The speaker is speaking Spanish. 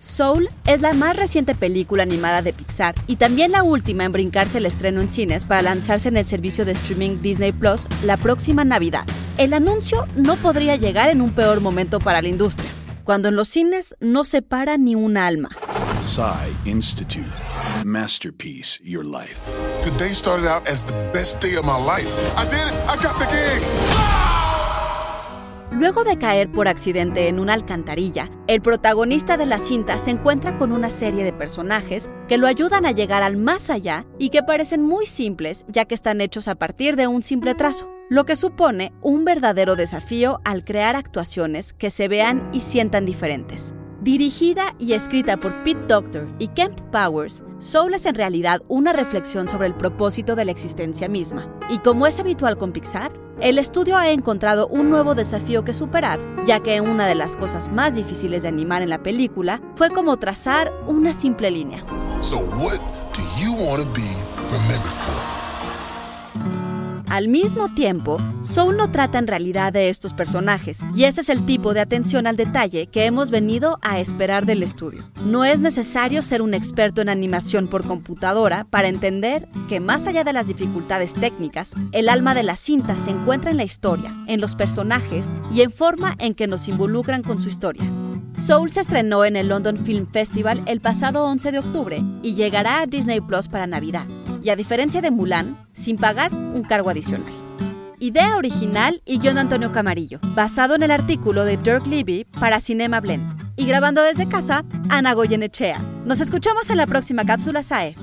Soul es la más reciente película animada de Pixar y también la última en brincarse el estreno en cines para lanzarse en el servicio de streaming Disney Plus la próxima Navidad. El anuncio no podría llegar en un peor momento para la industria, cuando en los cines no se para ni un alma. Psy Institute. Masterpiece Your Life. Today started out as the best day of my life. I did it. I got the gig. Luego de caer por accidente en una alcantarilla, el protagonista de la cinta se encuentra con una serie de personajes que lo ayudan a llegar al más allá y que parecen muy simples ya que están hechos a partir de un simple trazo, lo que supone un verdadero desafío al crear actuaciones que se vean y sientan diferentes. Dirigida y escrita por Pete Doctor y Kemp Powers, Soul es en realidad una reflexión sobre el propósito de la existencia misma. Y como es habitual con Pixar, el estudio ha encontrado un nuevo desafío que superar, ya que una de las cosas más difíciles de animar en la película fue como trazar una simple línea. So what do you want to be remembered? Al mismo tiempo, Soul no trata en realidad de estos personajes, y ese es el tipo de atención al detalle que hemos venido a esperar del estudio. No es necesario ser un experto en animación por computadora para entender que más allá de las dificultades técnicas, el alma de la cinta se encuentra en la historia, en los personajes y en forma en que nos involucran con su historia. Soul se estrenó en el London Film Festival el pasado 11 de octubre y llegará a Disney Plus para Navidad y a diferencia de Mulan, sin pagar un cargo adicional. Idea original y guion Antonio Camarillo, basado en el artículo de Dirk Levy para Cinema Blend. Y grabando desde casa, Ana Goyenechea. Nos escuchamos en la próxima cápsula SAE.